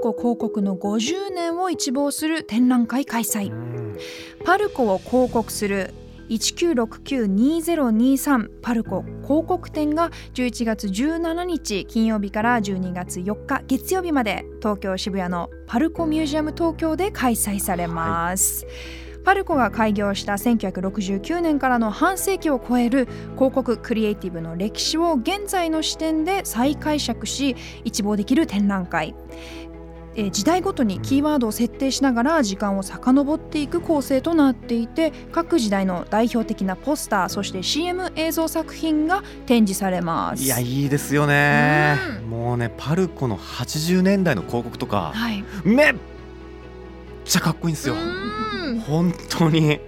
コ広告の50年を一望する展覧会開催。パルコを広告する19692023パルコ広告展が11月17日金曜日から12月4日月曜日まで。東京渋谷のパルコミュージアム東京で開催されます、パルコが開業した1969年からの半世紀を超える広告クリエイティブの歴史を現在の視点で再解釈し一望できる展覧会えー時代ごとにキーワードを設定しながら時間を遡っていく構成となっていて各時代の代表的なポスターそして CM 映像作品が展示されます。いやいいですよね。もうねパルコの80年代の広告とかはい。めっちゃかっこいいんですよ。うん。本当に。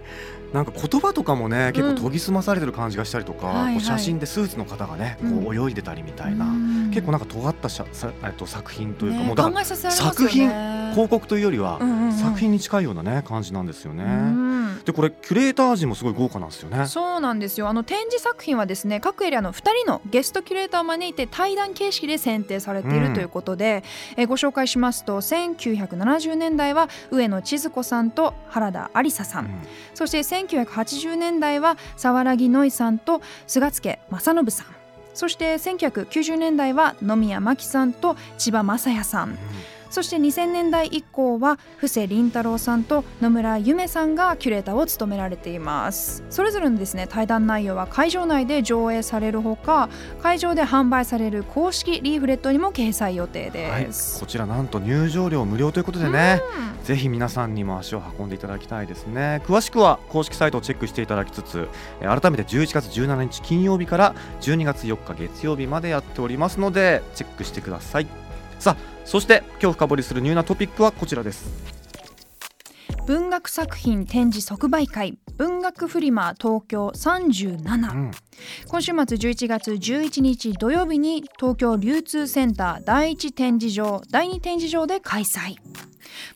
なんか言葉とかもね結構研ぎ澄まされてる感じがしたりとか、はいはい。こう写真でスーツの方がねこう泳いでたりみたいな、うん結構なんか尖ったしゃさえっと作品というか、ね。もうだから作品ね広告というよりは、うんうんうん。作品に近いようなね感じなんですよね。うんでこれキュレーター陣もすごい豪華なんですよね。そうなんですよ。あの展示作品はですね各エリアの2人のゲストキュレーターを招いて対談形式で選定されていうんるということで、えーご紹介しますと1970年代は上野千鶴子さんと原田ありささん、うん。そして1980年代は沢良木ノイさんと菅助正信さんそして1990年代は野宮真紀さんと千葉雅也さん。そして2000年代以降は布施凛太郎さんと野村夢さんがキュレーターを務められています。それぞれのですね対談内容は会場内で上映されるほか会場で販売される公式リーフレットにも掲載予定はい、です、こちらなんと入場料無料ということでね、ぜひ皆さんにも足を運んでいただきたいですね。詳しくは公式サイトをチェックしていただきつつえー改めて11月17日金曜日から12月4日月曜日までやっておりますのでチェックしてくださいさあそして今日深掘りするニューなトピックはこちらです。文学作品展示即売会文学フリマ東京37、うん。今週末11月11日土曜日に東京流通センター第一展示場第二展示場で開催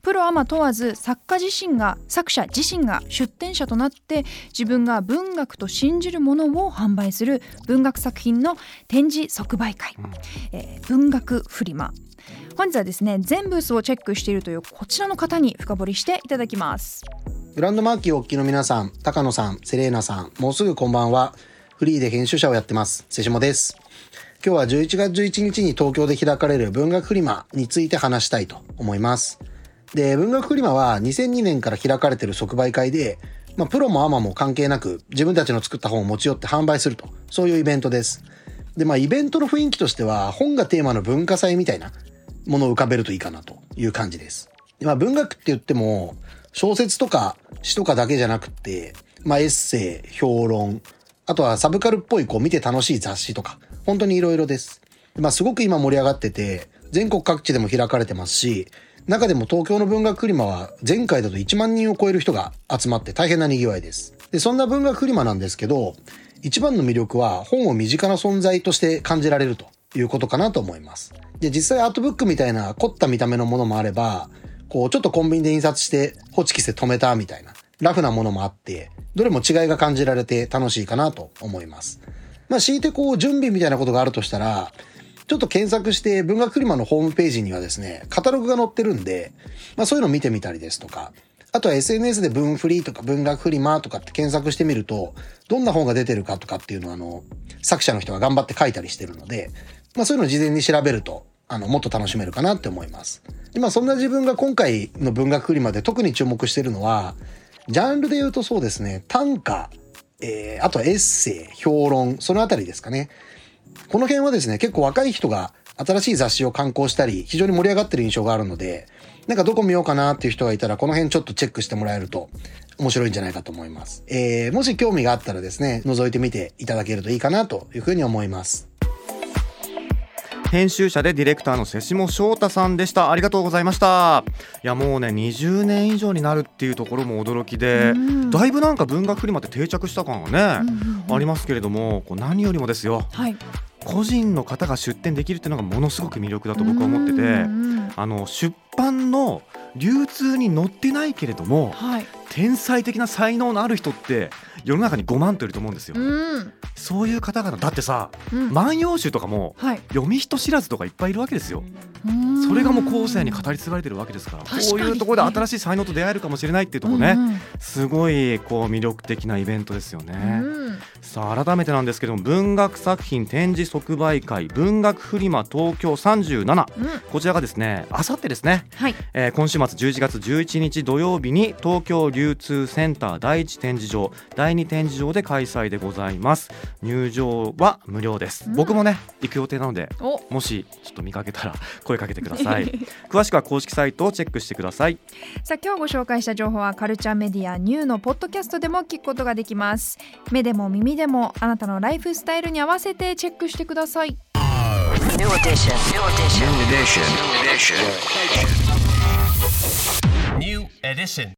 プロアマ問わず作家自身が作者自身が出展者となって自分が文学と信じるものを販売する文学作品の展示即売会、えー文学フリマ本日はですね全ブースをチェックしているというこちらの方に深掘りしていただきますグランドマーキーおっきの皆さん、高野さん、セレーナさん、もうすぐこんばんは。フリーで編集者をやってます、瀬下です。今日は11月11日に東京で開かれる文学フリマについて話したいと思います。で、文学フリマは2002年から開かれている即売会で、まあ、プロもアマも関係なく自分たちの作った本を持ち寄って販売すると、そういうイベントです。で、まあ、イベントの雰囲気としては、本がテーマの文化祭みたいなものを浮かべるといいかなという感じです。でまあ、文学って言っても、小説とか詩とかだけじゃなくて、まあ、エッセイ、評論、あとはサブカルっぽいこう見て楽しい雑誌とか、本当に色々です。まあ、すごく今盛り上がってて、全国各地でも開かれてますし、中でも東京の文学フリマは前回だと1万人を超える人が集まって大変な賑わいです。で、そんな文学フリマなんですけど、一番の魅力は本を身近な存在として感じられるということかなと思います。で、実際アートブックみたいな凝った見た目のものもあれば、こうちょっとコンビニで印刷してホチキスで止めたみたいなラフなものもあって、どれも違いが感じられて楽しいかなと思います。まあ、強いてこう準備みたいなことがあるとしたら、ちょっと検索して文学フリマのホームページにはですね、カタログが載ってるんで、まあそういうのを見てみたりですとか、あとは SNS で文フリーとか文学フリマとかって検索してみると、どんな本が出てるかとかっていうのはあの、作者の人が頑張って書いたりしてるので、まあそういうのを事前に調べると、あの、もっと楽しめるかなって思います。今そんな自分が今回の文学フリマで特に注目してるのは、ジャンルで言うとそうですね、短歌、えー、あとはエッセイ、評論、そのあたりですかね。この辺はですね、結構若い人が新しい雑誌を刊行したり、非常に盛り上がってる印象があるので、なんかどこ見ようかなっていう人がいたら、この辺ちょっとチェックしてもらえると面白いんじゃないかと思います。えー、もし興味があったらですね、覗いてみていただけるといいかなというふうに思います。編集者でディレクターの瀬下翔太さんでした。ありがとうございました。いやもうね20年以上になるっていうところも驚きでうん。だいぶなんか文学フリマって定着した感がね、うんうんうん。ありますけれどもこう何よりもですよ。はい。個人の方が出展できるっていうのがものすごく魅力だと僕は思っててうんうんあの出版の流通に載ってないけれどもはい。天才的な才能のある人って世の中に5万といると思うんですよ。うんそういう方々だってさうん。万葉集とかもはい。読み人知らずとかいっぱいいるわけですよ。うん。それがもう後世に語り継がれてるわけですから。確かに。こういうところで新しい才能と出会えるかもしれないっていうところね、うんうん。すごいこう魅力的なイベントですよね、うんさあ改めてなんですけども文学作品展示即売会文学フリマ東京37うん。こちらがですねあさってですね、はい。えー今週末11月11日土曜日に東京流通センター第1展示場第2展示場で開催でございます。入場は無料です、うん。僕もね行く予定なのでお。もしちょっと見かけたら声かけてください。詳しくは公式サイトをチェックしてください。さあ今日ご紹介した情報はカルチャーメディアニューのポッドキャストでも聞くことができます。目でも耳でもあなたのライフスタイルに合わせてチェックしてください New edition. New edition. New edition. New edition. New edition.